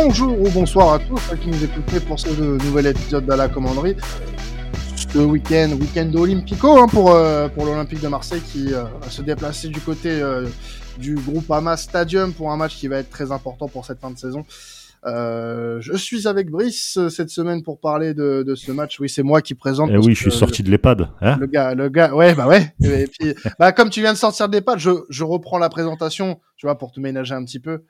Bonjour ou bonsoir à tous qui nous écoutez pour ce nouvel épisode de la commanderie. Ce week-end, week-end olympico hein, pour, euh, pour l'Olympique de Marseille qui euh, va se déplacer du côté euh, du groupe Hamas Stadium pour un match qui va être très important pour cette fin de saison. Euh, je suis avec Brice euh, cette semaine pour parler de, de ce match. Oui, c'est moi qui présente. Et eh oui, je suis sorti de l'EHPAD. Hein le gars, le gars, ouais, bah ouais. Et puis, bah comme tu viens de sortir de l'EHPAD, je, je reprends la présentation tu vois, pour te ménager un petit peu.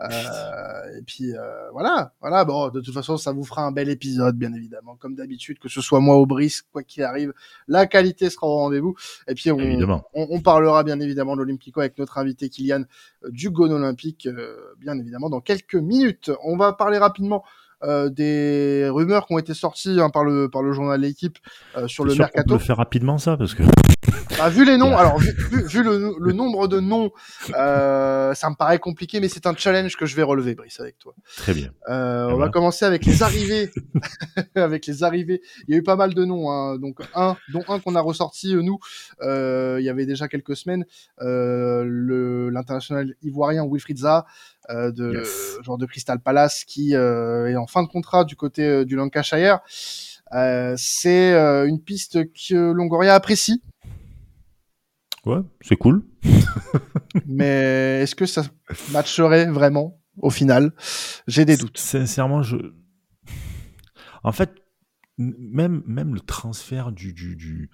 Euh, et puis euh, voilà, voilà. Bon, de toute façon, ça vous fera un bel épisode, bien évidemment, comme d'habitude, que ce soit moi au Brice, quoi qu'il arrive, la qualité sera au rendez-vous. Et puis on, on, on, parlera bien évidemment de l'Olympico avec notre invité Kylian euh, du Gone Olympique, euh, bien évidemment, dans quelques minutes. On va parler rapidement euh, des rumeurs qui ont été sorties hein, par le par le journal L'équipe euh, sur le mercato. On peut le faire rapidement ça parce que. Bah, vu les noms, alors vu, vu, le, le, nombre de noms, euh, ça me paraît compliqué, mais c'est un challenge que je vais relever, Brice, avec toi. Très bien. Euh, on va commencer avec les arrivées. avec les arrivées, il y a eu pas mal de noms, hein. donc un, dont un qu'on a ressorti euh, nous. Euh, il y avait déjà quelques semaines, l'international ivoirien Wilfried Zaha. Euh, de genre de Crystal Palace qui euh, est en fin de contrat du côté euh, du Lancashire. c'est une piste que Longoria apprécie. Ouais, c'est cool. Mais est-ce que ça matcherait vraiment au final? J'ai des doutes. Sincèrement, je. En fait, même, même le transfert du, du, du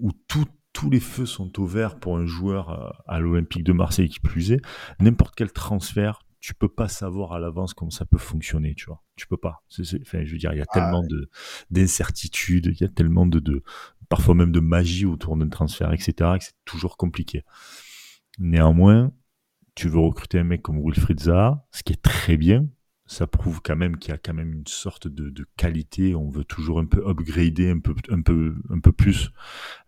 où tout, tous les feux sont au vert pour un joueur euh, à l'Olympique de Marseille qui plus est, n'importe quel transfert, tu peux pas savoir à l'avance comment ça peut fonctionner, tu vois. Tu peux pas. enfin, je veux dire, il y a ah tellement de d'incertitudes, il y a tellement de, de, parfois même de magie autour d'un transfert, etc., que c'est toujours compliqué. Néanmoins, tu veux recruter un mec comme Wilfried Zaha, ce qui est très bien, ça prouve quand même qu'il y a quand même une sorte de, de, qualité. On veut toujours un peu upgrader un peu, un peu, un peu plus,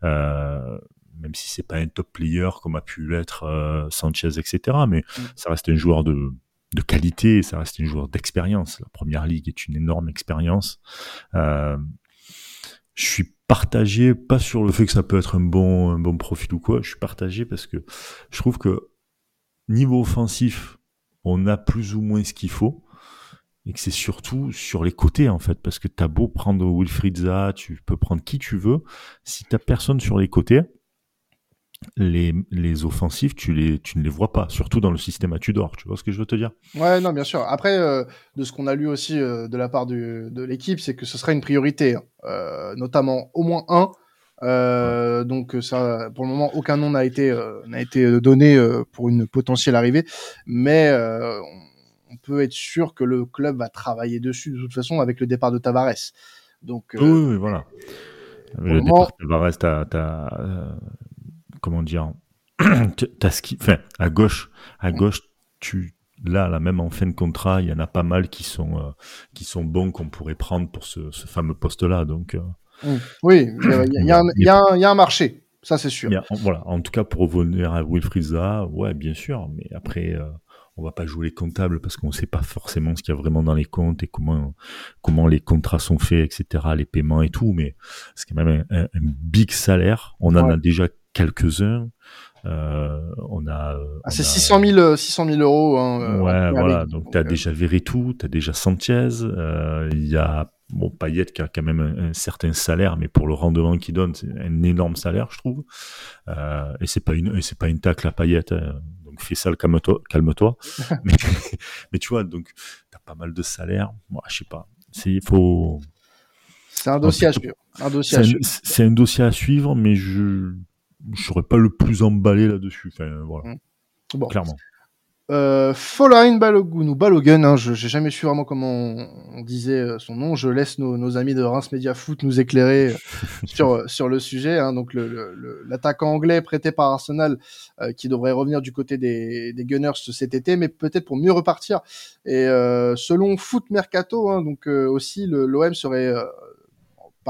euh, même si c'est pas un top player comme a pu l'être euh, Sanchez, etc. Mais mm. ça reste un joueur de, de qualité, ça reste un joueur d'expérience. La première ligue est une énorme expérience. Euh, je suis partagé, pas sur le fait que ça peut être un bon, un bon profil ou quoi. Je suis partagé parce que je trouve que niveau offensif, on a plus ou moins ce qu'il faut et que c'est surtout sur les côtés en fait parce que t'as beau prendre Wilfried Zaha, tu peux prendre qui tu veux, si t'as personne sur les côtés, les, les offensifs, tu, les, tu ne les vois pas, surtout dans le système à Tudor. Tu vois ce que je veux te dire? Ouais, non, bien sûr. Après, euh, de ce qu'on a lu aussi euh, de la part du, de l'équipe, c'est que ce serait une priorité, hein. euh, notamment au moins un. Donc ça, pour le moment, aucun nom n'a été n'a été donné pour une potentielle arrivée, mais on peut être sûr que le club va travailler dessus de toute façon avec le départ de Tavares. Donc, euh, oui, voilà. Le départ de Tavares, t'as, comment dire, t'as enfin, à gauche, à gauche, tu, là, là, même en fin de contrat, il y en a pas mal qui sont, euh, qui sont bons qu'on pourrait prendre pour ce, fameux poste-là. Donc, mmh. oui, il y, a un marché. Ça, c'est sûr. voilà. En tout cas, pour revenir à Wilfried Zaha, ouais, bien sûr. Mais après, on va pas jouer les comptables parce qu'on ne sait pas forcément ce qu'il y a vraiment dans les comptes et comment comment les contrats sont faits, etc., les paiements et tout. Mais c'est quand même un, big salaire. On en a déjà quelques-uns. Euh, on a. Ah, c'est 600 000, 600 000 euros. Hein, euh, ouais, voilà. Donc, tu as euh, déjà Veretout, tu as déjà Sanchez. Il y a bon, Payet qui a quand même un, certain salaire, mais pour le rendement qu'il donne, c'est un énorme salaire, je trouve. et c'est pas une, c'est pas une tacle à Payet. Hein fais ça, calme-toi. calme-toi. mais, tu vois, donc, tu as pas mal de salaires. Moi, je sais pas. Il faut. C'est un dossier à suivre. C'est un, dossier à suivre, mais je ne serais pas le plus emballé là-dessus. Enfin, voilà. Mmh. Bon. Clairement. Euh, Folarin Balogun ou Balogun, hein, je j'ai jamais su vraiment comment on, disait euh, son nom. Je laisse nos, nos, amis de Reims Media Foot nous éclairer euh, sur euh, sur le sujet. Hein. Donc l'attaquant le, anglais prêté par Arsenal qui devrait revenir du côté des, des Gunners cet été, mais peut-être pour mieux repartir. Et selon Foot Mercato, hein, donc aussi l'OM serait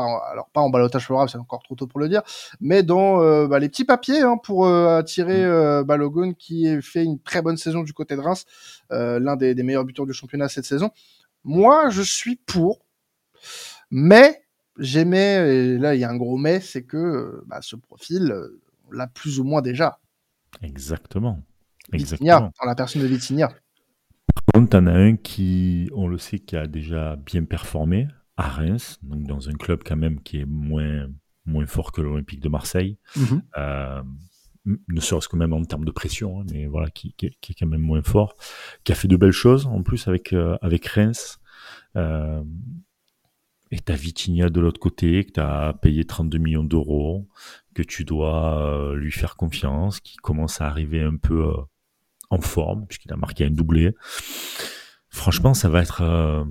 alors pas en balotage favorable, c'est encore trop tôt pour le dire, mais dans euh, bah, les petits papiers hein, pour euh, attirer mm. euh, Balogun qui a fait une très bonne saison du côté de Reims, l'un des, meilleurs buteurs du championnat cette saison. Moi, je suis pour, mais j'aimais, et là il y a un gros mais, c'est que bah, ce profil, on l'a plus ou moins déjà. Exactement. Exactement. dans la personne de Vitinha. contre, t'en as un qui, on le sait, qui a déjà bien performé à Reims, donc dans un club quand même qui est moins, moins fort que l'Olympique de Marseille. Mhm. Euh, ne serait-ce que même en termes de pression, hein, mais voilà, qui, qui, qui, est quand même moins fort, qui a fait de belles choses en plus avec, euh, avec Reims. Euh, et t'as Vitinha de l'autre côté, que t'as payé 32 millions d'euros, que tu dois euh, lui faire confiance, qui commence à arriver un peu euh, en forme, puisqu'il a marqué un doublé. Franchement, ça va être...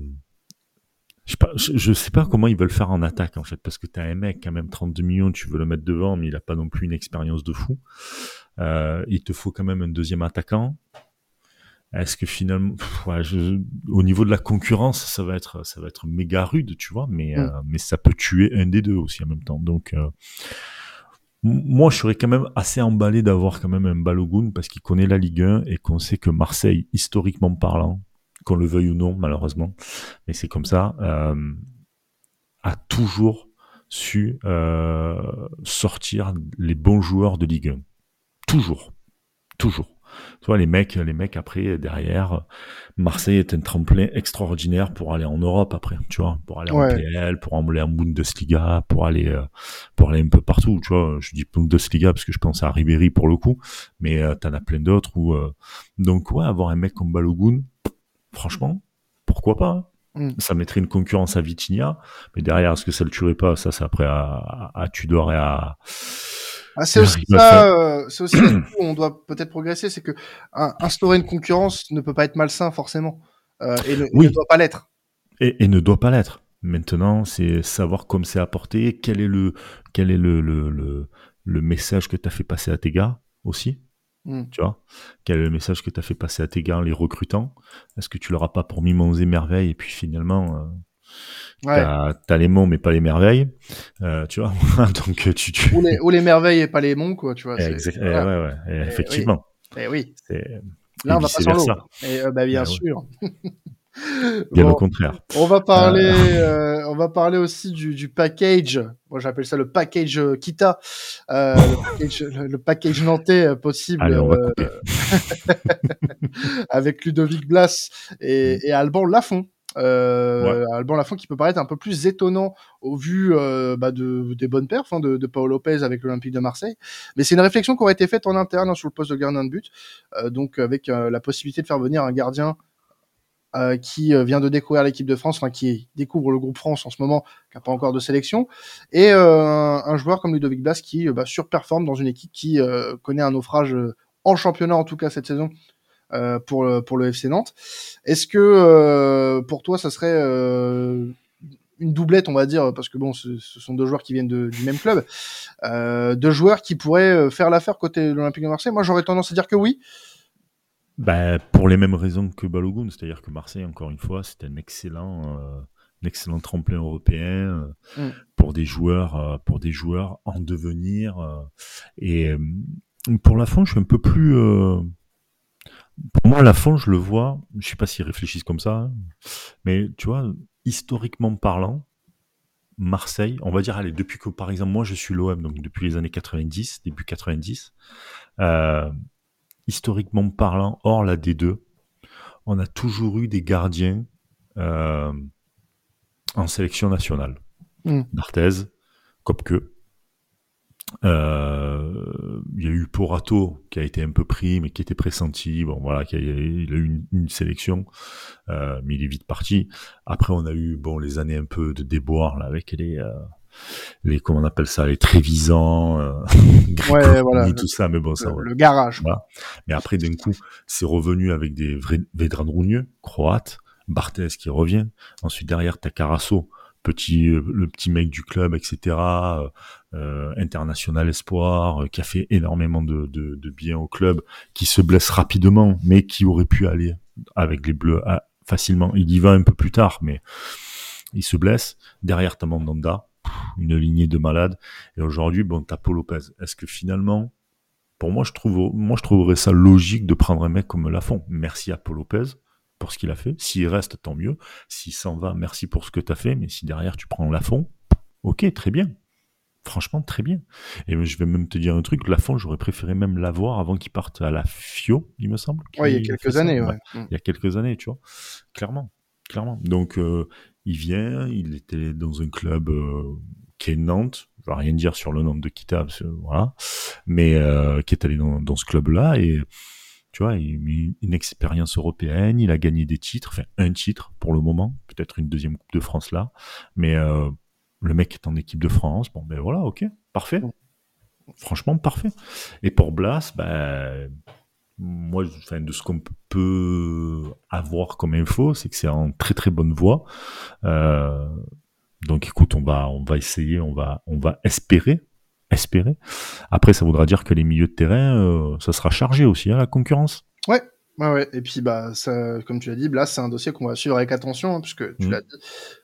Je sais, pas, je, je sais pas comment ils veulent faire en attaque, en fait, parce que t'as un mec, quand même, 32 millions, tu veux le mettre devant, mais il a pas non plus une expérience de fou. Euh, il te faut quand même un deuxième attaquant. Est-ce que finalement, pff, ouais, je, au niveau de la concurrence, ça va être, ça va être méga rude, tu vois, mais, Mm. euh, mais ça peut tuer un des deux aussi en même temps. Donc, euh, moi, je serais quand même assez emballé d'avoir quand même un Balogun parce qu'il connaît la Ligue 1 et qu'on sait que Marseille, historiquement parlant, qu'on le veuille ou non, malheureusement, mais c'est comme ça, euh, a toujours su euh, sortir les bons joueurs de Ligue 1. Toujours. Toujours. Tu vois, les mecs, les mecs après, derrière, Marseille est un tremplin extraordinaire pour aller en Europe après, tu vois, pour aller en. PL, pour aller en Bundesliga, pour aller, euh, pour aller un peu partout, tu vois. Je dis Bundesliga parce que je pense à Ribéry pour le coup, mais euh, t'en as plein d'autres où, euh, donc ouais, avoir un mec comme Balogun, franchement, pourquoi pas? hein. Mm. Ça mettrait une concurrence à Vitinha, mais derrière, est-ce que ça le tuerait pas? Ça, c'est après à, Tudor et à, Ah, c'est aussi ça, euh, c'est aussi là-dessus où on doit peut-être progresser, c'est que un- instaurer une concurrence ne peut pas être malsain forcément, euh, et ne, Oui. ne doit pas l'être. et, et ne doit pas l'être. Maintenant, c'est savoir comment c'est apporté, quel est le, quel est le, le, le, le message que tu as fait passer à tes gars aussi, Mm. tu vois? Quel est le message que tu as fait passer à tes gars en les recrutant? Est-ce que tu leur as pas pour mimoses et merveilles et puis finalement, euh, Ouais. t'as as les mots mais pas les merveilles, euh, tu vois. Donc tu, tu... Ou les, ou les merveilles et pas les monts, quoi, tu vois. c'est- Exact- eh ouais, ouais, eh, oui. effectivement. Eh oui, C'est là Et on va pas sans l'eau. Et euh, bah bien Eh sûr. bien Bon, le contraire. on va parler, euh, on va parler aussi du, du package. Moi j'appelle ça le package euh, Kita, euh, le, package, le, le package nantais euh, possible. Allez, euh, avec Ludovic Blas et, et Alban Lafont. Euh, Alban Lafont qui peut paraître un peu plus étonnant au vu euh, bah, de, des bonnes perfs hein, de, de Paul Lopez avec l'Olympique de Marseille. Mais c'est une réflexion qui aurait été faite en interne hein, sur le poste de gardien de but, euh, donc avec euh, la possibilité de faire venir un gardien euh, qui euh, vient de découvrir l'équipe de France, enfin qui découvre le groupe France en ce moment, qui n'a pas encore de sélection, et euh, un, joueur comme Ludovic Blas qui bah, surperforme dans une équipe qui connaît un naufrage en championnat en tout cas cette saison pour le, pour le FC Nantes. Est-ce que pour toi ça serait une doublette, on va dire, parce que bon, ce, sont deux joueurs qui viennent du même club, deux joueurs qui pourraient faire l'affaire côté de l'Olympique de Marseille? Moi, j'aurais tendance à dire que oui. Ben, pour les mêmes raisons que Balogun, c'est-à-dire que Marseille, encore une fois, c'est un excellent, euh, un excellent tremplin européen euh, Mm. pour des joueurs, euh, pour des joueurs en devenir. euh, et pour la fond, je suis un peu plus. euh, pour moi, la fond, je le vois. Je sais pas s'ils réfléchissent comme ça, hein, mais tu vois, historiquement parlant, Marseille, on va dire, allez, depuis que, par exemple, moi, je suis l'OM, donc depuis les années 90, début 90. Euh, historiquement parlant, hors la D2, on a toujours eu des gardiens euh, en sélection nationale. Mm. Barthez, Kopke. Euh, Il y a eu Porato qui a été un peu pris, mais qui était pressenti. Bon, voilà, qui a, il a eu une, une sélection, euh, mais il est vite parti. Après, on a eu bon les années un peu de déboire là avec les les comment on appelle ça, les Trévisants, euh, voilà. tout ça. Mais bon, ça. Le, le garage. Voilà. Mais après, d'un coup, c'est revenu avec des vrais Vedran Rougneux, croate, Barthez qui revient. Ensuite, derrière, t'as Carasso, petit, euh, le petit mec du club, etc., euh, euh, international espoir, euh, qui a fait énormément de, de, de bien au club, qui se blesse rapidement, mais qui aurait pu aller avec les Bleus ah, facilement. Il y va un peu plus tard, mais il se blesse. Derrière, t'as Mandanda, une lignée de malades. Et aujourd'hui, bon, t'as Paul Lopez. Est-ce que finalement, pour moi, je trouve, moi, je trouverais ça logique de prendre un mec comme Lafont? Merci à Paul Lopez pour ce qu'il a fait. S'il reste, tant mieux. S'il s'en va, merci pour ce que tu as fait. Mais si derrière, tu prends Lafont, ok, très bien. franchement très bien. Et je vais même te dire un truc, Lafont, j'aurais préféré même l'avoir avant qu'il parte à la FIO, il me semble. Oui, il y a quelques années, ouais. Il y a quelques années, tu vois. Clairement, clairement. Donc, euh, il vient, il était dans un club euh, qui est Nantes, je vais rien dire sur le nom de Kita, voilà, mais euh, qui est allé dans, dans ce club-là et tu vois, il a une expérience européenne, il a gagné des titres, enfin un titre pour le moment, peut-être une deuxième Coupe de France là, mais euh, le mec est en équipe de France, bon ben voilà, ok, parfait. Franchement, parfait. Et pour Blas, ben, moi, enfin, de ce qu'on peut avoir comme info, c'est que c'est en très très bonne voie. Euh, donc écoute, on va, on va essayer, on va, on va espérer espérer. Après, ça voudra dire que les milieux de terrain, euh, ça sera chargé aussi, à hein, la concurrence. Ouais, Ouais, ouais. Et puis, bah, ça, comme tu l'as dit, là, c'est un dossier qu'on va suivre avec attention, hein, puisque tu mmh. l'as dit,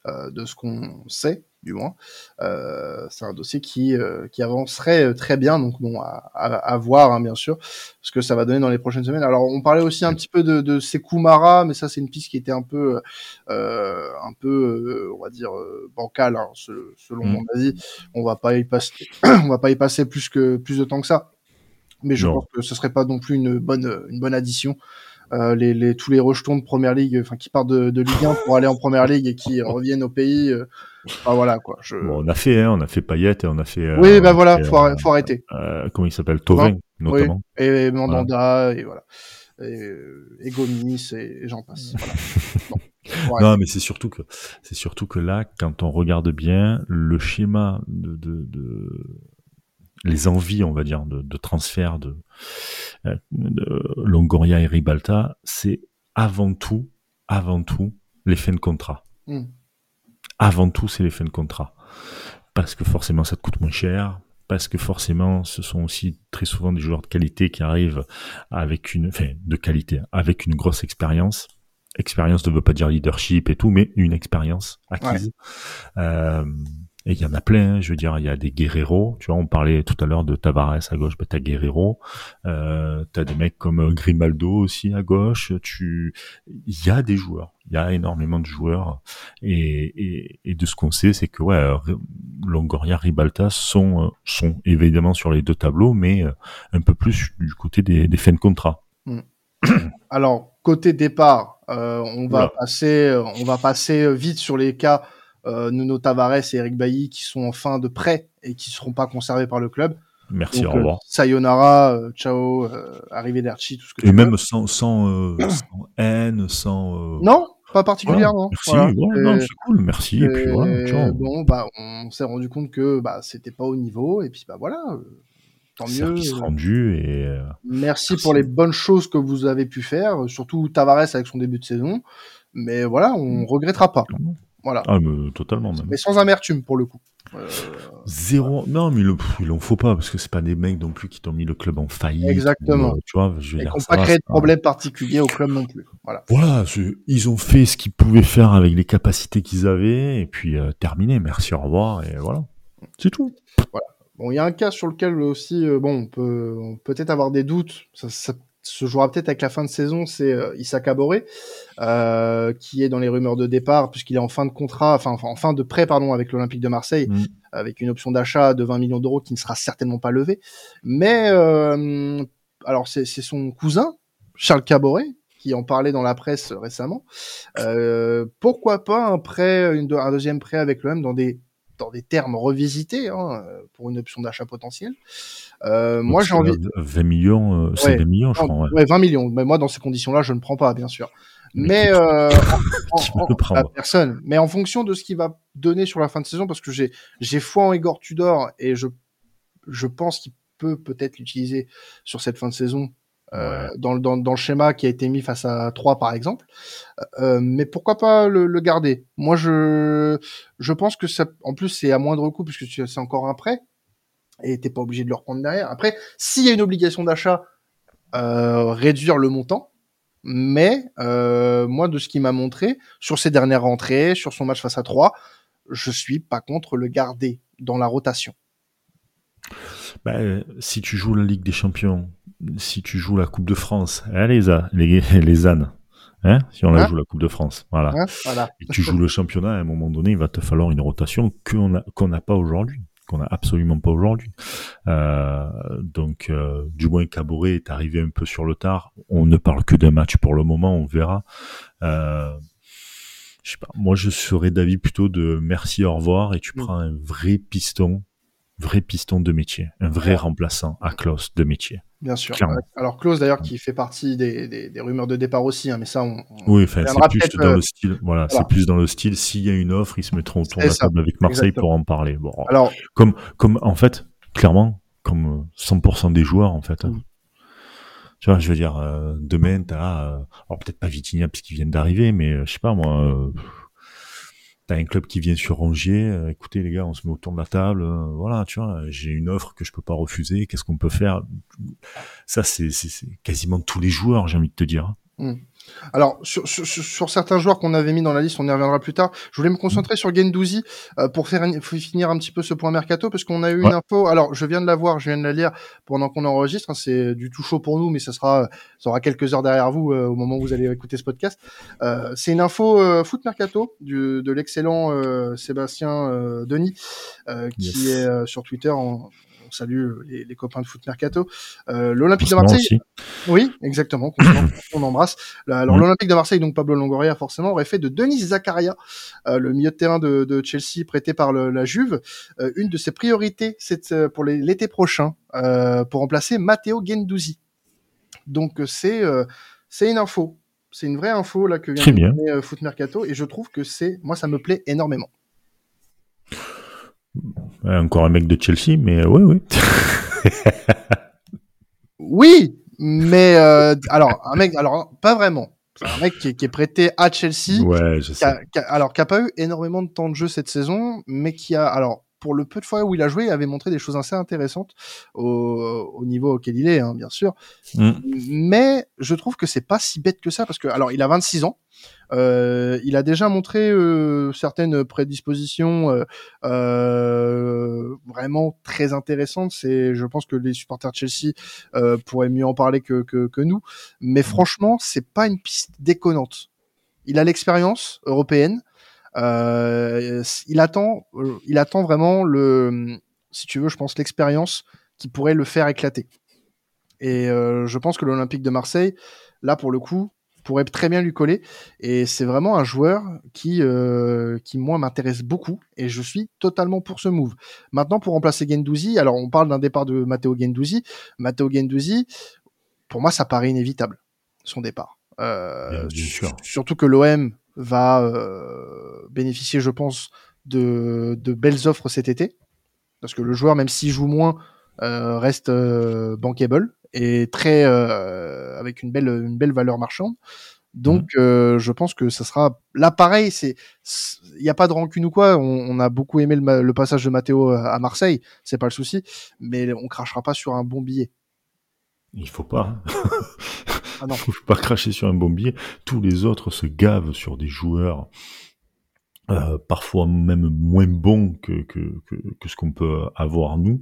euh, de ce qu'on sait, du moins, euh, c'est un dossier qui, euh, qui avancerait euh, très bien. Donc, bon, à, à, voir, hein, bien sûr, ce que ça va donner dans les prochaines semaines. Alors, on parlait aussi un petit peu de, de Sekou mais ça, c'est une piste qui était un peu, euh, un peu, on va dire, bancale, hein, selon mmh. mon avis. On va pas y passer, on va pas y passer plus que plus de temps que ça mais je pense que ce serait pas non plus une bonne une bonne addition. Euh, les, les, tous les rejetons de première ligue, enfin qui partent de, de Ligue 1 pour aller en première ligue et qui reviennent au pays, euh, bah voilà quoi. Je... Bon, on a fait, hein, on a fait Payet et on a fait. Euh, oui, bah voilà, faut, faut arrêter. Euh, comment il s'appelle, Tovin notamment. Oui, et Mandanda et voilà, et, et Gomis et, j'en passe. Voilà. Non, mais c'est surtout que c'est surtout que là, quand on regarde bien le schéma de, de, de les envies, on va dire, de, de transfert de, euh, de, Longoria et Ribalta, c'est avant tout, avant tout, les fins de contrat. Hmm. Avant tout, c'est les fins de contrat. Parce que forcément, ça te coûte moins cher, parce que forcément, ce sont aussi très souvent des joueurs de qualité qui arrivent avec une, enfin, de qualité, avec une grosse expérience. Expérience ne veut pas dire leadership et tout, mais une expérience acquise. Euh, et il y en a plein, hein. je veux dire, il y a des Guerrero, tu vois, on parlait tout à l'heure de Tavares à gauche, bah t'as Guerrero, euh, t'as des mecs comme euh, Grimaldo aussi à gauche, tu, il y a des joueurs, il y a énormément de joueurs, et, et, de ce qu'on sait, c'est que ouais, euh, Longoria, Ribalta sont, euh, sont évidemment sur les deux tableaux, mais un peu plus du côté des, des fins de contrat. Hmm. Alors côté départ, on va passer, on va passer vite sur les cas euh, Nuno Tavares et Eric Bailly qui sont en fin de prêt et qui seront pas conservés par le club. Merci, au revoir. Euh, sayonara, euh, ciao, euh, arrivederci, tout ce que et même sans, sans, euh, sans, haine, sans. Non, pas particulièrement. merci, voilà. c'est cool, merci. Et, puis, voilà, bon, bah, on s'est rendu compte que bah, c'était pas au niveau, et puis bah voilà. Tant mieux. Service rendu et. Merci, merci, pour les bonnes choses que vous avez pu faire, surtout Tavares avec son début de saison. Mais voilà, on mm. regrettera pas. Voilà. Ah, mais totalement même. Mais sans amertume pour le coup. Euh... Zéro. Non, mais il en faut pas parce que c'est pas des mecs non plus qui t'ont mis le club en faillite. Exactement. Euh, tu vois, je veux dire, pas créé de problème particulier au club non plus. Voilà. Voilà, ils ont fait ce qu'ils pouvaient faire avec les capacités qu'ils avaient et puis euh, terminé. Merci, au revoir et voilà. C'est tout. Voilà. Bon, il y a un cas sur lequel aussi, euh, bon, on peut peut-être avoir des doutes. Ça, ça se jouera peut-être avec la fin de saison, c'est euh, Issa euh, qui est dans les rumeurs de départ, puisqu'il est en fin de contrat, enfin en fin de prêt, pardon, avec l'Olympique de Marseille, mm. avec une option d'achat de 20 millions d'euros qui ne sera certainement pas levée. Mais, euh, alors c'est son cousin, Charles Caboret, qui en parlait dans la presse récemment. Euh, pourquoi pas un prêt, une, un deuxième prêt avec l'OM dans des dans des termes revisités hein, pour une option d'achat potentielle. Euh, moi, j'ai envie. 20 millions, euh, c'est 20 millions, je crois. Ouais. 20 millions. Mais moi, dans ces conditions-là, je ne prends pas, bien sûr. Mais, euh, en, personne. Mais en fonction de ce qu'il va donner sur la fin de saison, parce que j'ai j'ai foi en Igor Tudor et je je pense qu'il peut peut-être l'utiliser sur cette fin de saison euh, dans, dans, dans, le schéma qui a été mis face à 3 par exemple. Euh, mais pourquoi pas le, le, garder? Moi, je, je pense que ça, en plus, c'est à moindre coût puisque c'est encore un prêt et t'es pas obligé de le reprendre derrière. Après, s'il y a une obligation d'achat, euh, réduire le montant. Mais euh, moi, de ce qu'il m'a montré sur ses dernières rentrées, sur son match face à 3, je suis pas contre le garder dans la rotation. Bah, si tu joues la Ligue des Champions, si tu joues la Coupe de France, hein, les, les, les ânes, hein, si on la hein joue la Coupe de France, voilà. Hein, voilà. Et tu joues le championnat, à un moment donné, il va te falloir une rotation qu'on n'a qu'on n'a pas aujourd'hui qu'on n'a absolument pas aujourd'hui. Euh, donc, euh, du moins, Caboret est arrivé un peu sur le tard. On ne parle que d'un match pour le moment, on verra. Euh, je sais pas, moi je serais d'avis plutôt de merci, au revoir, et tu Mm. prends un vrai piston, vrai piston de métier, un vrai remplaçant à Klaus de métier. Bien sûr. Clairement. Alors Klaus d'ailleurs qui fait partie des, des, des rumeurs de départ aussi, hein, mais ça on, on- Oui, c'est plus dans euh, le style, voilà, voilà. c'est plus dans le style, s'il y a une offre, ils se mettront autour de la table avec Marseille exactement. pour en parler. Bon, Alors comme, comme, en fait, clairement, comme euh, 100% des joueurs, en fait. hein. Mm. Tu vois, je veux dire, euh, demain, t'as, euh, alors peut-être pas Vitinha puisqu'ils viennent d'arriver, mais euh, je sais pas, moi, euh, t'as un club qui vient sur Rongier, euh, écoutez les gars, on se met autour de la table, euh, voilà, tu vois, j'ai une offre que je peux pas refuser, qu'est-ce qu'on peut faire? Ça, c'est, quasiment tous les joueurs, j'ai envie de te dire. Alors, sur, sur, sur- certains joueurs qu'on avait mis dans la liste, on y reviendra plus tard. Je voulais me concentrer sur Gendouzi euh, pour faire finir un petit peu ce point mercato parce qu'on a eu une info. Alors, je viens de la voir, je viens de la lire pendant qu'on enregistre. hein, c'est du tout chaud pour nous, mais ça sera, ça aura quelques heures derrière vous euh, au moment où vous allez écouter ce podcast. Euh, c'est une info euh, foot mercato du, de l'excellent euh, Sébastien euh, Denis euh, qui Yes. est euh, sur Twitter. On salue les, les copains de foot mercato. Euh, L'Olympique de Marseille. aussi. Oui, exactement. On embrasse. Alors l'Olympique de Marseille, donc Pablo Longoria forcément, aurait fait de Denis Zakaria, euh, le milieu de terrain de, de Chelsea prêté par le- la Juve, euh, une de ses priorités c'est euh, pour l'été prochain euh, pour remplacer Matteo Gendouzi. Donc euh, c'est euh, c'est une info, c'est une vraie info là que vient de donner euh, Foot Mercato et je trouve que c'est moi ça me plaît énormément. Encore un mec de Chelsea, mais euh, ouais, ouais. Oui, mais euh, alors un mec, alors pas vraiment. C'est un mec qui est, qui est prêté à Chelsea. ouais, je qui sais. a, qui a- alors qui a pas eu énormément de temps de jeu cette saison, mais qui a alors pour le peu de fois où il a joué, il avait montré des choses assez intéressantes au, au niveau auquel il est, hein, bien sûr. Mm. Mais je trouve que c'est pas si bête que ça parce que alors il a 26 ans, euh, il a déjà montré euh, certaines prédispositions euh, euh, vraiment très intéressantes. C'est, je pense que les supporters de Chelsea euh, pourraient mieux en parler que, que, que nous. Mais franchement, c'est pas une piste déconnante. Il a l'expérience européenne. Euh, il attend, euh, il attend vraiment le, si tu veux, je pense l'expérience qui pourrait le faire éclater. Et euh, je pense que l'Olympique de Marseille, là pour le coup, pourrait très bien lui coller. Et c'est vraiment un joueur qui, euh, qui moi m'intéresse beaucoup. Et je suis totalement pour ce move. Maintenant, pour remplacer Gendouzi, alors on parle d'un départ de Matteo Gendouzi. Matteo Gendouzi, pour moi, ça paraît inévitable son départ. Euh, Bien, bien sûr. Surtout que l'OM va euh, bénéficier, je pense, de, de belles offres cet été. Parce que le joueur, même s'il joue moins, euh, reste euh, bankable et très euh, avec une belle, une belle valeur marchande. Donc, euh, je pense que ça sera là pareil. C'est, il n'y a pas de rancune ou quoi. On, on a beaucoup aimé le, le passage de Matteo à Marseille, c'est pas le souci, mais on crachera pas sur un bon billet. Il faut pas. Ah non. Il faut pas cracher sur un bombier. Tous les autres se gavent sur des joueurs euh, parfois même moins bons que, que, que, que ce qu'on peut avoir nous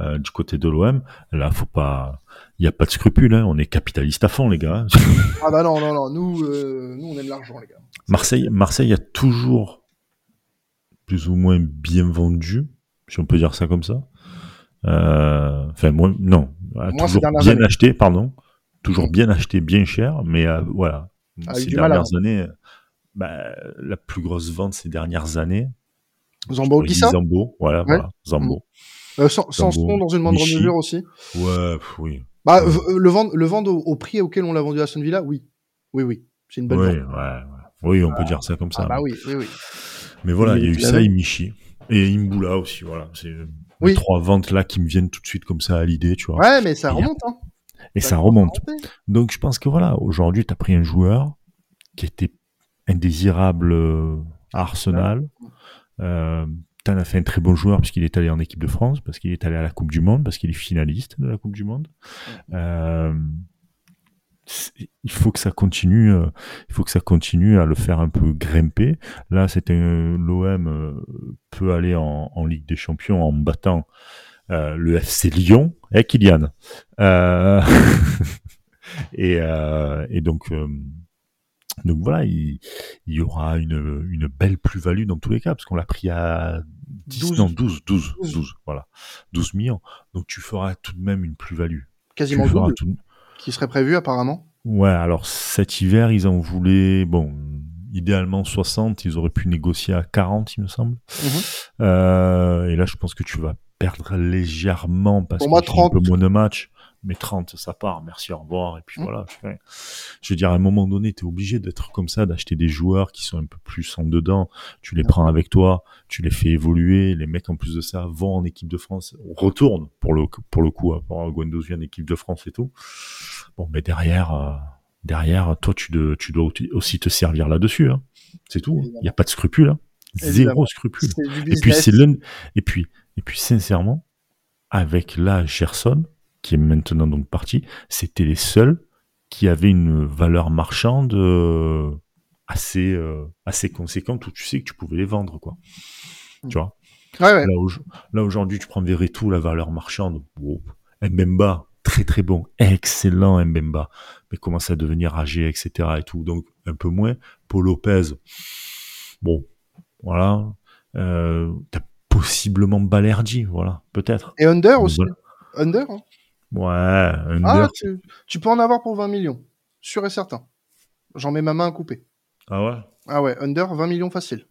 euh, du côté de l'OM. Là, faut pas. Il n'y a pas de scrupules. Hein. On est capitaliste à fond, les gars. Ah bah non, non, non. Nous, euh, nous, on aime l'argent, les gars. Marseille, Marseille a toujours plus ou moins bien vendu, si on peut dire ça comme ça. Enfin, moi, non, a Moi, toujours bien années. acheté, pardon, toujours bien acheté, bien cher, mais euh, voilà, A eu ces dernières années, bah, la plus grosse vente ces dernières années. Zambo, qui ça? Zambo, voilà, voilà, Zambo. euh, sans, sans Zambo, son dans une moindre mesure aussi? Ouais, pff, oui. Bah, Ouais. euh, le vendre, le vendre au, au prix auquel on l'a vendu à Aston Villa, oui, oui, oui, c'est une belle Oui, vente. ouais. Oui, on peut dire ça comme ça. Ah bah oui, oui, oui. Mais voilà, Il y a eu ça et Michi. Et Imbula aussi, voilà. C'est Oui. les trois ventes là qui me viennent tout de suite comme ça à l'idée, tu vois. Ouais, mais ça remonte, hein. Et ça remonte. Donc je pense que voilà, aujourd'hui, tu as pris un joueur qui était indésirable euh, à Arsenal. Euh, T'en as fait un très bon joueur parce qu'il est allé en équipe de France, parce qu'il est allé à la Coupe du Monde, parce qu'il est finaliste de la Coupe du Monde. Euh, il faut que ça continue, euh, il faut que ça continue à le faire un peu grimper. Là, c'était un- l'OM peut aller en, en Ligue des Champions en battant euh, le FC Lyon, et Kylian. Euh, et, euh, et donc, donc voilà, il, il y aura une, une belle plus-value dans tous les cas, parce qu'on l'a pris à 10, non, 12, 12, 12, voilà. 12 millions. Donc tu feras tout de même une plus-value. Quasiment double, qui serait prévu apparemment. Ouais, alors cet hiver, ils en voulaient, bon, idéalement 60, ils auraient pu négocier à 40, il me semble. Mhm. Euh, et là, je pense que tu vas perdre légèrement parce Pour moi, 30. un peu moins de matchs mais 30, ça part, merci, au revoir, et puis mmh. voilà. Je veux dire, à un moment donné, tu es obligé d'être comme ça, d'acheter des joueurs qui sont un peu plus en dedans, tu les prends avec toi, tu les fais évoluer, les mecs, en plus de ça, vont en équipe de France, retournent, pour le, pour le coup, à part Guendos vient équipe de France et tout. Bon, mais derrière, euh, derrière, toi, tu, de, tu dois aussi te servir là-dessus, hein. C'est tout. Il n'y a pas de scrupule, hein. Zéro scrupule. Et puis, c'est et puis, et puis, sincèrement, avec là, Gerson, qui est maintenant donc parti, c'était les seuls qui avaient une valeur marchande euh, assez euh, assez conséquente où tu sais que tu pouvais les vendre quoi. Tu vois? Là, aujourd'hui tu prends tout la valeur marchande. Mbemba très très bon, excellent Mbemba, mais commence à devenir âgé etc et tout donc un peu moins. Paul Lopez, bon voilà. Euh, t'as possiblement Balerdi, voilà, peut-être. Et Under aussi. Under, hein. Ouais, Under. Ah, tu, peux en avoir pour 20 millions, sûr et certain. J'en mets ma main à couper. Ah ouais? Ah ouais, Under, 20 millions facile.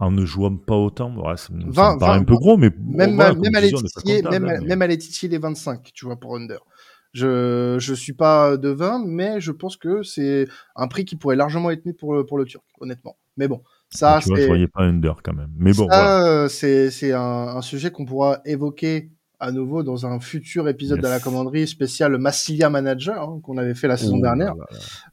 En ne jouant pas autant, ouais, ça, me paraît un peu gros, mais même, même, à titiller, même, à les les 25, tu vois, pour Under. Je je suis pas de 20, mais je pense que c'est un prix qui pourrait largement être mis pour pour le Turc, honnêtement. Mais bon, ça, c'est. Je voyais pas Under quand même. Mais bon, ça, c'est un, un sujet qu'on pourra évoquer à nouveau dans un futur épisode de la commanderie spécial Massilia Manager hein, qu'on avait fait la saison dernière,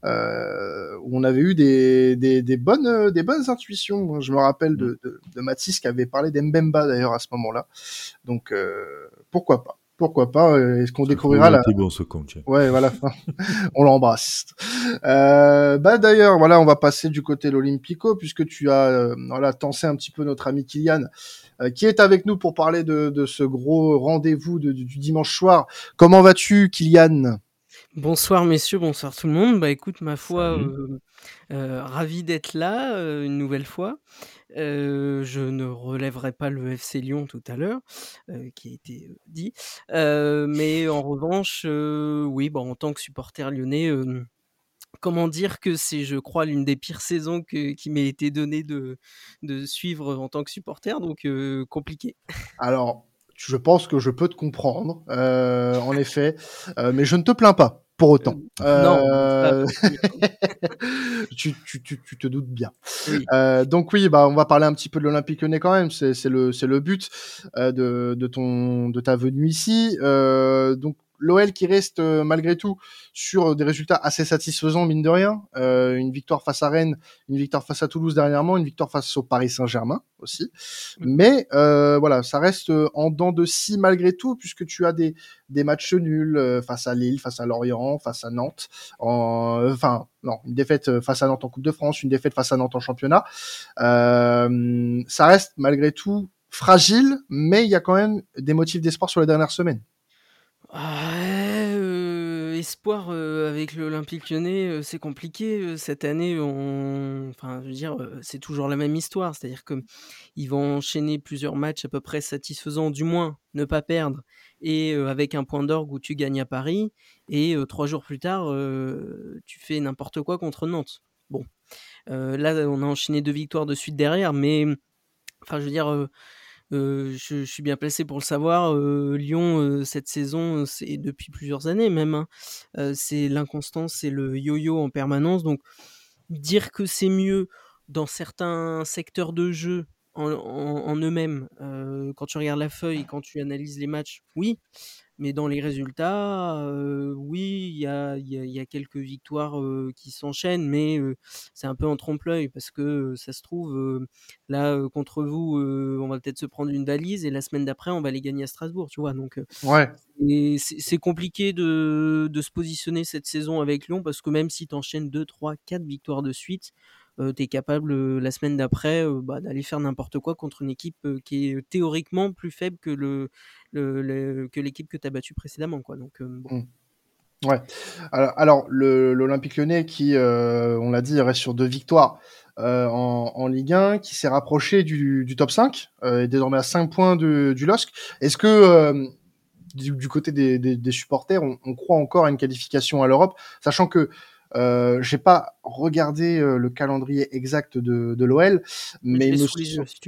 euh, où on avait eu des, des, des, bonnes des bonnes intuitions. Je me rappelle de, de, de Mathis qui avait parlé d'Embemba d'ailleurs à ce moment-là. Donc euh, pourquoi pas pourquoi pas euh, Est-ce qu'on découvrira la bon ce Ouais, voilà. on l'embrasse. Euh, bah d'ailleurs, voilà, on va passer du côté de l'Olympico puisque tu as euh, voilà tensé un petit peu notre ami Kylian euh, qui est avec nous pour parler de, de ce gros rendez-vous du, du dimanche soir. Comment vas-tu, Kylian? Bonsoir messieurs, bonsoir tout le monde. Bah écoute, ma foi, euh, ravi d'être là une nouvelle fois. Euh, je ne relèverai pas le FC Lyon tout à l'heure, euh, qui a été dit. Euh, mais en revanche, oui, bon, en tant que supporter lyonnais, comment dire que c'est, je crois, l'une des pires saisons que, qui m'ait été donnée de, de suivre en tant que supporter, donc compliqué. Alors, je pense que je peux te comprendre, en effet, mais je ne te plains pas pour autant. Euh... tu, tu, tu, tu, te doutes bien. Euh, donc oui, bah on va parler un petit peu de l'Olympique Lyonnais quand même. C'est le c'est le but euh, de, de ton de ta venue ici. Euh, donc l'OL qui reste euh, malgré tout sur des résultats assez satisfaisants mine de rien. Euh, une victoire face à Rennes, une victoire face à Toulouse dernièrement, une victoire face au Paris Saint-Germain aussi. Mais euh, voilà, ça reste en dents de scie malgré tout puisque tu as des des matchs nuls face à Lille, face à Lorient, face à Nantes. En, enfin non, une défaite face à Nantes en Coupe de France, une défaite face à Nantes en championnat. ça reste malgré tout fragile, mais il y a quand même des motifs d'espoir sur les dernières semaines. Ouais, euh, espoir, euh, avec l'Olympique Lyonnais, euh, c'est compliqué, cette année on enfin, je veux dire, c'est toujours la même histoire. C'est-à-dire qu'ils vont enchaîner plusieurs matchs à peu près satisfaisants, du moins ne pas perdre et avec un point d'orgue où tu gagnes à Paris et trois jours plus tard, tu fais n'importe quoi contre Nantes. Bon, là, on a enchaîné deux victoires de suite derrière, mais enfin, je veux dire, je, suis bien placé pour le savoir. Lyon, cette saison, c'est depuis plusieurs années même. Hein, c'est l'inconstance, c'est le yo-yo en permanence. Donc, dire que c'est mieux dans certains secteurs de jeu en, eux-mêmes, quand tu regardes la feuille, quand tu analyses les matchs, oui. Mais dans les résultats, oui, il y a, y a, quelques victoires qui s'enchaînent, mais c'est un peu en trompe-l'œil parce que ça se trouve, là, contre vous, on va peut-être se prendre une valise et la semaine d'après, on va les gagner à Strasbourg, tu vois. Donc, ouais. c'est compliqué de, de, se positionner cette saison avec Lyon parce que même si tu enchaînes 2, 3, 4 victoires de suite, tu es capable la semaine d'après bah, d'aller faire n'importe quoi contre une équipe qui est théoriquement plus faible que le, que l'équipe que tu as battue précédemment quoi donc bon. Mmh. Ouais. Alors, l'Olympique lyonnais qui, euh, on l'a dit, reste sur deux victoires euh, en, Ligue 1, qui s'est rapproché du, top 5, euh, et désormais à 5 points de, du LOSC. Est-ce que euh, du, côté des, supporters, on, croit encore à une qualification à l'Europe, sachant que euh, j'ai pas regardé euh, le calendrier exact de, de l'OL, mais, il me,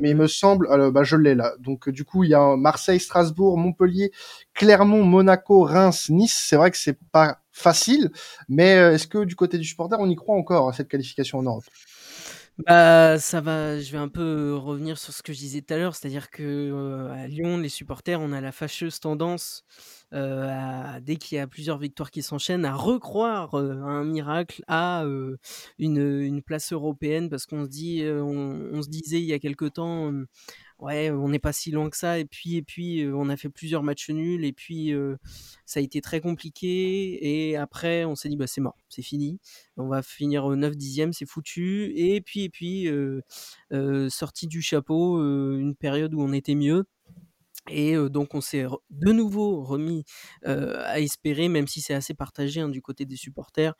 mais il me semble, alors, bah, je l'ai là. Donc du coup, il y a Marseille, Strasbourg, Montpellier, Clermont, Monaco, Reims, Nice. C'est vrai que c'est pas facile, mais euh, est-ce que du côté du supporter, on y croit encore à cette qualification en Europe? Bah, ça va, je vais un peu revenir sur ce que je disais tout à l'heure, c'est-à-dire que à Lyon, les supporters, on a la fâcheuse tendance, à, dès qu'il y a plusieurs victoires qui s'enchaînent, à recroire un miracle, à une, une, place européenne, parce qu'on se dit, on, se disait il y a quelque temps ouais, on n'est pas si loin que ça. Et puis, et puis, on a fait plusieurs matchs nuls. Et puis, ça a été très compliqué. Et après, on s'est dit, bah, c'est mort, c'est fini. On va finir au 9 10e, c'est foutu. Et puis, et puis, sorti du chapeau, une période où on était mieux. Et donc on s'est de nouveau remis à espérer, même si c'est assez partagé hein, du côté des supporters.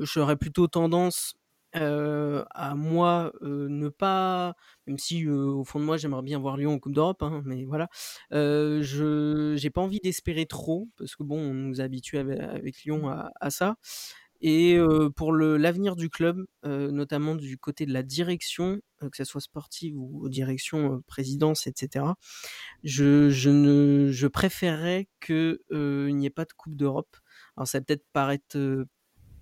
J'aurais plutôt tendance à moi ne pas, même si au fond de moi j'aimerais bien voir Lyon en Coupe d'Europe, hein, mais voilà, je j'ai pas envie d'espérer trop parce que bon, on nous a habitués avec, Lyon à, ça. Et pour l'avenir du club, notamment du côté de la direction, que ce soit sportive ou direction, présidence, etc., je, je, préférerais qu'il n'y ait pas de Coupe d'Europe. Alors ça peut-être paraître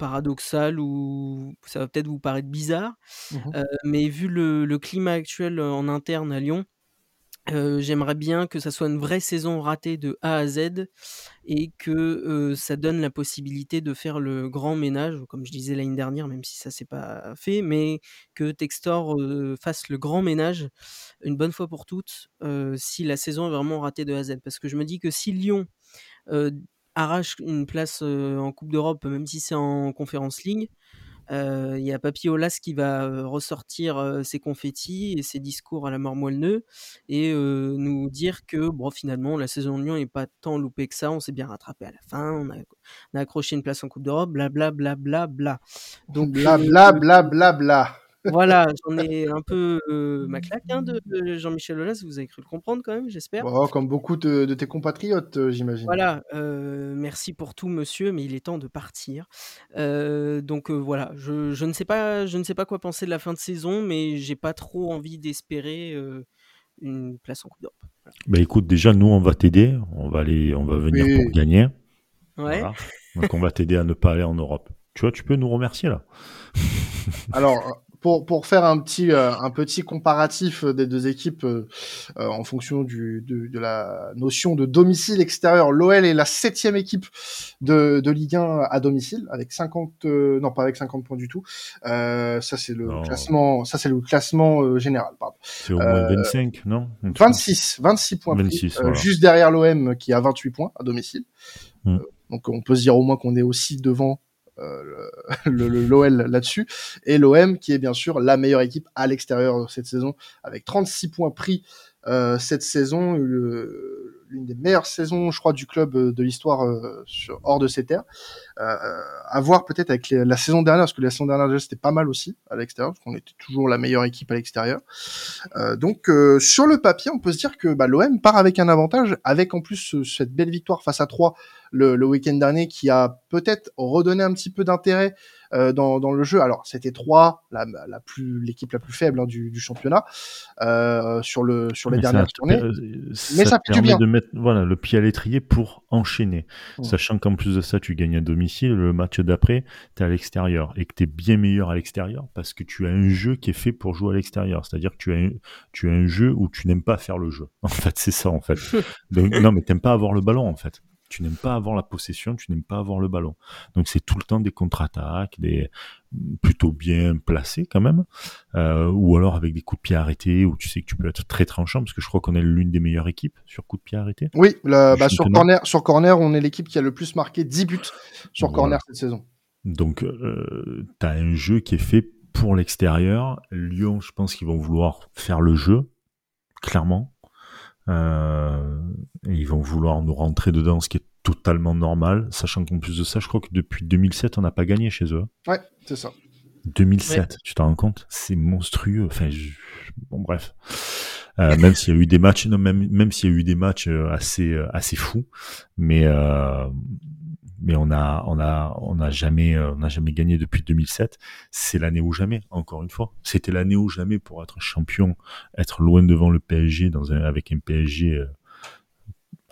paradoxal ou ça va peut-être vous paraître bizarre, mmh euh, mais vu le, le, climat actuel en interne à Lyon, euh, j'aimerais bien que ça soit une vraie saison ratée de A à Z et que euh, ça donne la possibilité de faire le grand ménage, comme je disais l'année dernière, même si ça s'est pas fait, mais que Textor euh, fasse le grand ménage une bonne fois pour toutes si la saison est vraiment ratée de A à Z. Parce que je me dis que si Lyon arrache une place en Coupe d'Europe, même si c'est en Conférence League. Il y a Papiolas qui va ressortir ses confettis et ses discours à la mort moelleux et nous dire que bon finalement la saison de Lyon n'est pas tant loupée que ça, on s'est bien rattrapé à la fin, on a, on a accroché une place en Coupe d'Europe, bla bla bla bla bla. Donc bla bla bla bla bla. Voilà, j'en ai un peu euh, ma claque hein, de, Jean-Michel Aulas, vous avez cru le comprendre quand même, j'espère. Oh, comme beaucoup de, tes compatriotes, euh, j'imagine. Voilà, euh, merci pour tout, monsieur, mais il est temps de partir. donc voilà, je, je, ne sais pas, je ne sais pas quoi penser de la fin de saison, mais j'ai pas trop envie d'espérer une place en Coupe d'Europe. Bah écoute, déjà nous on va t'aider, on va aller, on va venir pour gagner. Ouais. Donc on va t'aider à ne pas aller en Europe. Tu vois, tu peux nous remercier là. Alors, pour, pour faire un petit, euh, un petit comparatif des deux équipes euh, euh, en fonction du, de, de, la notion de domicile extérieur, l'OL est la septième équipe de, de Ligue 1 à domicile avec 50, non pas avec 50 points du tout. ça c'est le classement, ça c'est le classement général. Pardon. C'est au moins 25, non? 26, 26 points. 26, juste derrière l'OM qui a 28 points à domicile. Mm. donc on peut se dire au moins qu'on est aussi devant euh, l'OL là-dessus. Et l'OM qui est bien sûr la meilleure équipe à l'extérieur cette saison, avec 36 points pris euh, cette saison, l'une des meilleures saisons, je crois, du club euh, de l'histoire euh, hors de ses terres. Euh, à voir peut-être avec la saison dernière, parce que la saison dernière c'était pas mal aussi à l'extérieur, parce qu'on était toujours la meilleure équipe à l'extérieur. donc sur le papier, on peut se dire que bah, l'OM part avec un avantage, avec en plus cette belle victoire face à 3 le, le week-end dernier, qui a peut-être redonné un petit peu d'intérêt euh, dans, dans, le jeu. Alors c'était 3, la, la plus l'équipe la plus faible hein, du, du, championnat euh, sur le sur les dernières tournées. Mais ça, permet bien. de mettre voilà le pied à l'étrier pour enchaîner, sachant qu'en plus de ça tu gagnes à domicile. Le match d'après tu es à l'extérieur et que tu es bien meilleur à l'extérieur parce que tu as un jeu qui est fait pour jouer à l'extérieur. C'est-à-dire que tu as un, tu as un jeu où tu n'aimes pas faire le jeu. En fait c'est ça en fait. Donc, non mais t'aimes pas avoir le ballon en fait tu n'aimes pas avoir la possession, tu n'aimes pas avoir le ballon. Donc c'est tout le temps des contre-attaques, des plutôt bien placés quand même, euh, ou alors avec des coups de pied arrêtés, où tu sais que tu peux être très tranchant, parce que je crois qu'on est l'une des meilleures équipes sur coups de pied arrêtés. Oui, bah, sur, corner, sur corner, on est l'équipe qui a le plus marqué 10 buts sur corner cette saison. Donc euh, tu as un jeu qui est fait pour l'extérieur. Lyon, je pense qu'ils vont vouloir faire le jeu, clairement. Euh, ils vont vouloir nous rentrer dedans, ce qui est totalement normal, sachant qu'en plus de ça, je crois que depuis 2007, on n'a pas gagné chez eux. Ouais, c'est ça. 2007, tu t'en rends compte? C'est monstrueux. Enfin, bon, bref. Euh, même s'il y a eu des matchs, non, même même s'il y a eu des matchs euh, assez euh, assez fous, mais euh, mais on a on a on a jamais on n'a jamais gagné depuis 2007. C'est l'année ou jamais. Encore une fois, c'était l'année ou jamais pour être champion, être loin devant le PSG dans un avec un PSG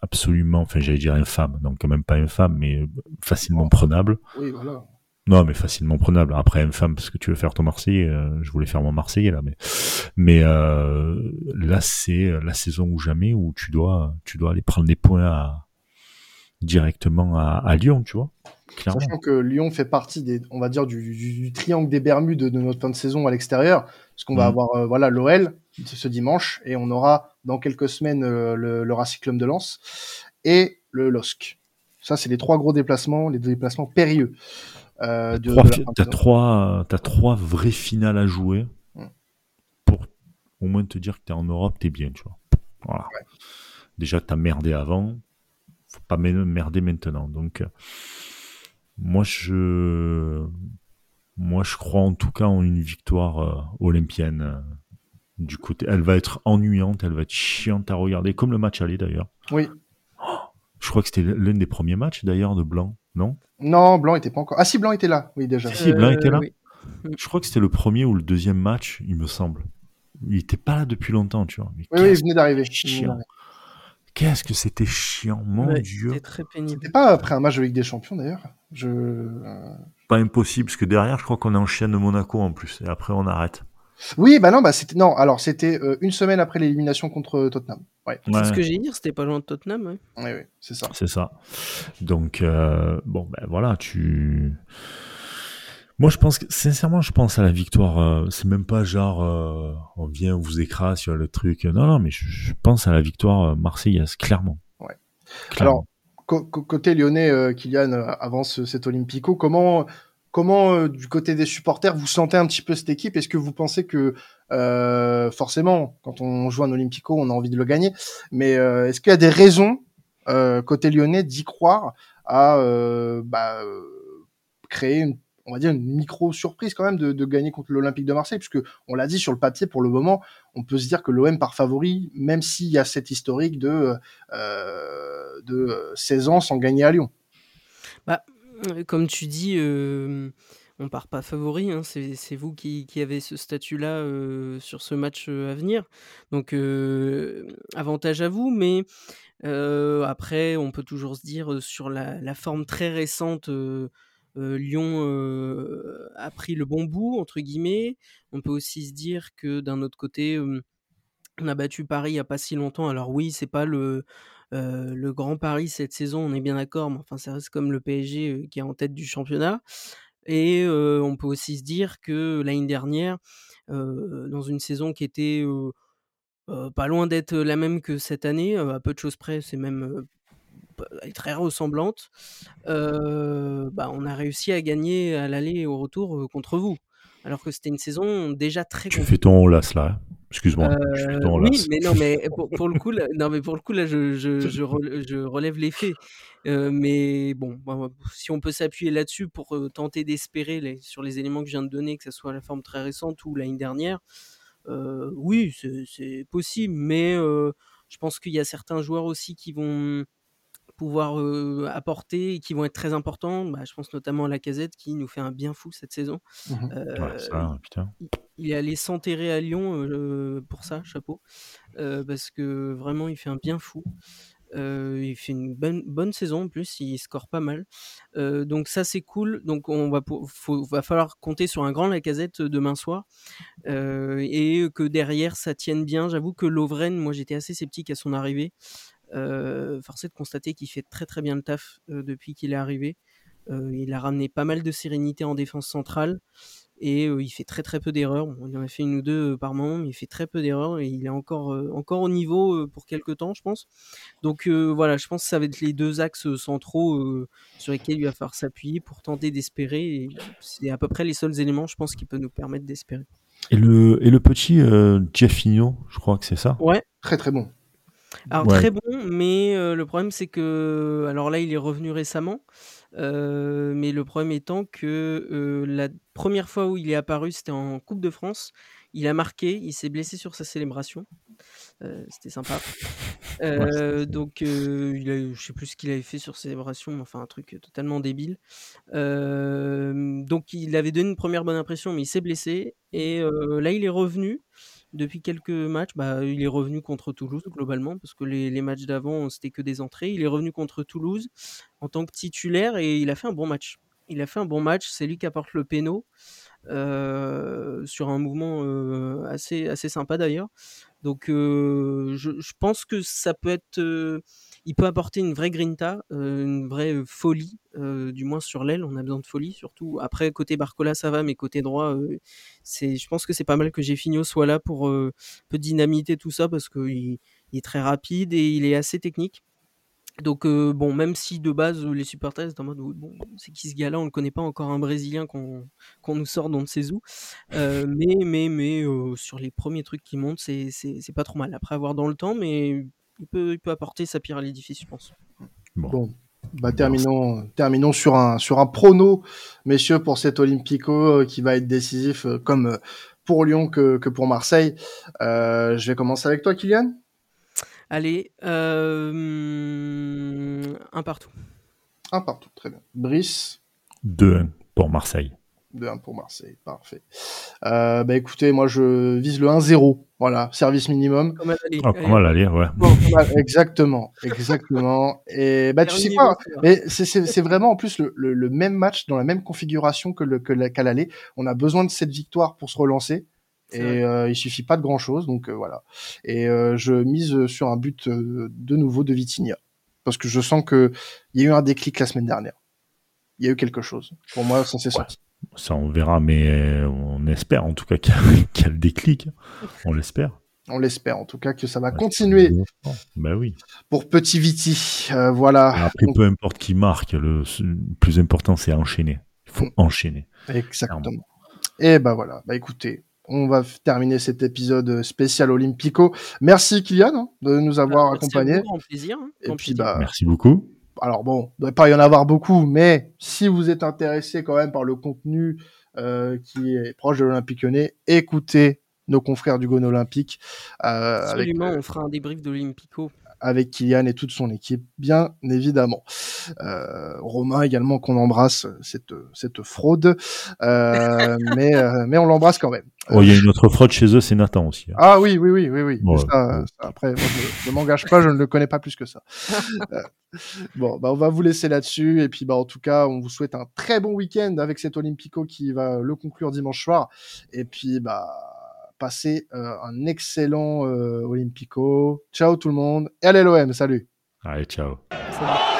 absolument, enfin j'allais dire infâme, donc quand même pas infâme, mais facilement prenable. Oui, voilà. Non, mais facilement prenable. Après, infâme, parce que tu veux faire ton Marseillais, euh, je voulais faire mon Marseillais là, mais mais euh, là c'est la saison ou jamais où tu dois tu dois aller prendre des points à, directement à, à Lyon, tu vois. Clairement. Sachant que Lyon fait partie des, on va dire, du, du, du triangle des Bermudes de, notre fin de saison à l'extérieur, parce qu'on va Mhm. avoir euh, voilà l'OL ce dimanche et on aura dans quelques semaines euh, le, le Racing Club de Lens et le LOSC. Ça, c'est les trois gros déplacements, les déplacements périlleux. Euh, de, Trois de T'as trois, t'as trois vraies finales à jouer Mm. pour au moins te dire que t'es en Europe, t'es bien, tu vois. Voilà. Déjà, t'as merdé avant, faut pas me- merder maintenant. Donc, euh, moi, je, moi, je crois en tout cas en une victoire euh, olympienne. euh, du côté, elle va être ennuyante, elle va être chiante à regarder, comme le match aller d'ailleurs. Oui. Je crois que c'était l'un des premiers matchs d'ailleurs de Blanc, non? Non, Blanc était pas encore. Ah si, Blanc était là. Oui, déjà. Si, Blanc était là? Euh, oui. Je crois que c'était le premier ou le deuxième match, il me semble. Il était pas là depuis longtemps, tu vois. Mais Oui, oui, il venait d'arriver. Il venait chiant. d'arriver. Qu'est-ce que c'était chiant, mon Ouais, Dieu. C'était très pénible. C'était pas après un match de Ligue des Champions d'ailleurs. Je. euh, Pas impossible, parce que derrière, je crois qu'on enchaîne Monaco en plus, et après on arrête. Oui, bah non, bah c'était non. Alors c'était euh, une semaine après l'élimination contre Tottenham. Ouais, C'est Ouais, ce que j'ai dit, c'était pas loin de Tottenham. ouais. oui, oui, c'est ça. c'est ça. Donc, euh, bon, ben voilà, tu. Moi, je pense que, sincèrement, je pense à la victoire. euh, c'est même pas genre, euh, on vient, on vous écrase sur le truc. Non, non, mais je, je pense à la victoire euh, marseillaise, clairement. Ouais. Clairement. Co- co- côté lyonnais, euh, Kylian, euh, avant ce- cet Olympico, comment, comment euh, du côté des supporters vous sentez un petit peu cette équipe? Est-ce que vous pensez que euh, forcément, quand on joue un Olympico, on a envie de le gagner, mais euh, est-ce qu'il y a des raisons euh, côté lyonnais d'y croire à euh, bah, créer une on va dire une micro surprise quand même de, gagner contre l'Olympique de Marseille, puisque on l'a dit sur le papier pour le moment, on peut se dire que l'OM part favori, même s'il y a cette historique de euh, de 16 ans sans gagner à Lyon. Bah, euh, comme tu dis, euh, on part pas favori. hein, c'est vous qui, avez ce statut-là euh, sur ce match à venir. Donc, avantage à vous. Mais après, on peut toujours se dire sur la forme très récente, Lyon a pris le bon bout, entre guillemets. On peut aussi se dire que d'un autre côté, on a battu Paris il n'y a pas si longtemps. Alors oui, c'est pas le, le grand Paris cette saison, on est bien d'accord, mais enfin ça reste comme le PSG qui est en tête du championnat. Et on peut aussi se dire que l'année dernière, dans une saison qui était pas loin d'être la même que cette année, à peu de choses près, c'est même est très ressemblante, bah, on a réussi à gagner à l'aller et au retour contre vous. Alors que c'était une saison déjà très Tu compliquée. fais ton las là. Excuse-moi. Euh, ton oui, mais non, mais pour, pour le coup, là, non, mais pour le coup, là, je, je, je, rel- je relève les faits. Euh, mais bon, bon, si on peut s'appuyer là-dessus pour euh, tenter d'espérer les- sur les éléments que je viens de donner, que ce soit la forme très récente ou l'année dernière, oui, c'est possible. Mais je pense qu'il y a certains joueurs aussi qui vont pouvoir euh, apporter et qui vont être très importants. Bah, je pense notamment à la casette qui nous fait un bien fou cette saison. Ouais, ça, putain. il est allé s'enterrer à Lyon pour ça, chapeau. Parce que vraiment, il fait un bien fou. Euh, il fait une bonne, bonne saison en plus, il score pas mal. Euh, donc ça, c'est cool. Donc on va, faut- va falloir compter sur un grand Lacazette demain soir. Euh, et que derrière, ça tienne bien. J'avoue que Lovren, moi j'étais assez sceptique à son arrivée. Euh, force est de constater qu'il fait très très bien le taf euh, depuis qu'il est arrivé. Euh, il a ramené pas mal de sérénité en défense centrale et euh, il fait très très peu d'erreurs. Bon, il en a fait une ou deux euh, par moment, mais il fait très peu d'erreurs et il est encore, euh, encore au niveau euh, pour quelques temps, je pense. Donc euh, voilà, je pense que ça va être les deux axes centraux euh, sur lesquels il va falloir s'appuyer pour tenter d'espérer. C'est à peu près les seuls éléments, je pense, qui peuvent nous permettre d'espérer. Et le, et le petit euh, Jeffinho, je crois que c'est ça? Ouais, Très très bon. Alors Ouais. très bon, mais heu, le problème c'est que alors là, il est revenu récemment, heu, mais le problème étant que, heu, la première fois où il est apparu, c'était en coupe de France. Il a marqué, il s'est blessé sur sa célébration, heu, c'était sympa. Ouais, Heu, donc heu, il a je sais plus ce qu'il avait fait sur célébration, mais enfin un truc, totalement débile. Hem, donc il avait donné une première bonne impression, mais il s'est blessé et heu, là, il est revenu depuis quelques matchs. Bah, il est revenu contre Toulouse globalement parce que les les matchs d'avant, c'était que des entrées. Il est revenu contre Toulouse en tant que titulaire et il a fait un bon match. Il a fait un bon match, c'est lui qui apporte le péno, heu, sur un mouvement, heu, assez assez sympa d'ailleurs. Donc heu, je je pense que ça peut être, il peut apporter une vraie grinta, une vraie, folie, du moins sur l'aile, on a besoin de folie surtout. Après côté Barcola ça va, mais côté droit, c'est je pense que c'est pas mal que Gefinho soit là pour, un peu dynamiter tout ça parce qu'il il est très rapide et il est assez technique. Donc bon, même si de base, les supporters étaient en mode: «Oui bon, c'est qui ce gars-là? On le connaît pas encore un brésilien qu'on qu'on nous sort d'on ne sait où». Heu, mais mais mais sur les premiers trucs qui montent, c'est c'est c'est pas trop mal. Après à voir dans le temps, mais il peut il peut apporter sa pierre à l'édifice, je pense. Bon. Bon, bah terminons, terminons sur un sur un prono, messieurs, pour cet Olympico euh, qui va être décisif euh, comme euh, pour Lyon que, que pour Marseille. Euh, je vais commencer avec toi, Kylian. Allez, un partout. Un partout, très bien. Brice, 2-1 pour Marseille. 2-1 pour Marseille, parfait. Euh, bah écoutez, moi je vise le 1-0, voilà, service minimum. Comme à l'aller. Ah, mal aller, ouais. Bon, voilà, exactement, exactement. Et bah tu sais quoi, mais c'est c'est c'est vraiment en plus le, le, le même match dans la même configuration que le que la- qu'à l'aller. On a besoin de cette victoire pour se relancer. C'est Et euh, il suffit pas de grand chose, donc euh, voilà. Et euh, je mise sur un but euh, de nouveau de Vitinha, parce que je sens que il y a eu un déclic la semaine dernière. Il y a eu quelque chose. Pour moi, ça s'est Ouais. sorti. Ça, on verra, mais euh, on espère en tout cas qu'il y, a- qu'il y a le déclic. On l'espère. On l'espère en tout cas que ça va continuer Ben oui. pour Petit Viti. Euh, voilà. Et après, Donc, peu importe qui marque, le, le plus important, c'est enchaîner. Il faut Mm. enchaîner. Exactement. Et bah voilà, bah écoutez, on va terminer cet épisode spécial Olympico. Merci Kylian hein, de nous avoir à accompagnés. grand plaisir, hein, Et puis plaisir. bah, Merci beaucoup. Alors bon, il doit pas y en avoir beaucoup, mais si vous êtes intéressé quand même par le contenu euh, qui est proche de l'Olympique Lyonnais, écoutez nos confrères du Gone Olympique euh, Absolument, euh, on fera un débrief de l'Olympico. avec Kylian et toute son équipe, bien évidemment. Euh, Romain également qu'on embrasse cette cette fraude, euh, mais euh, mais on l'embrasse quand même. Oh, il y a une autre fraude chez eux, c'est Nathan aussi. hein. Ah oui, oui, oui, oui, oui. Ouais, Ça, ouais. ça, après, moi, je ne m'engage pas, je ne le connais pas plus que ça. Euh, bon, bah, on va vous laisser là-dessus. Et puis, bah, en tout cas, on vous souhaite un très bon week-end avec cet Olympico qui va le conclure dimanche soir. Et puis, bah, passez euh, un excellent euh, Olympico. Ciao tout le monde. Et allez l'OM, salut. Allez, ciao. Salut.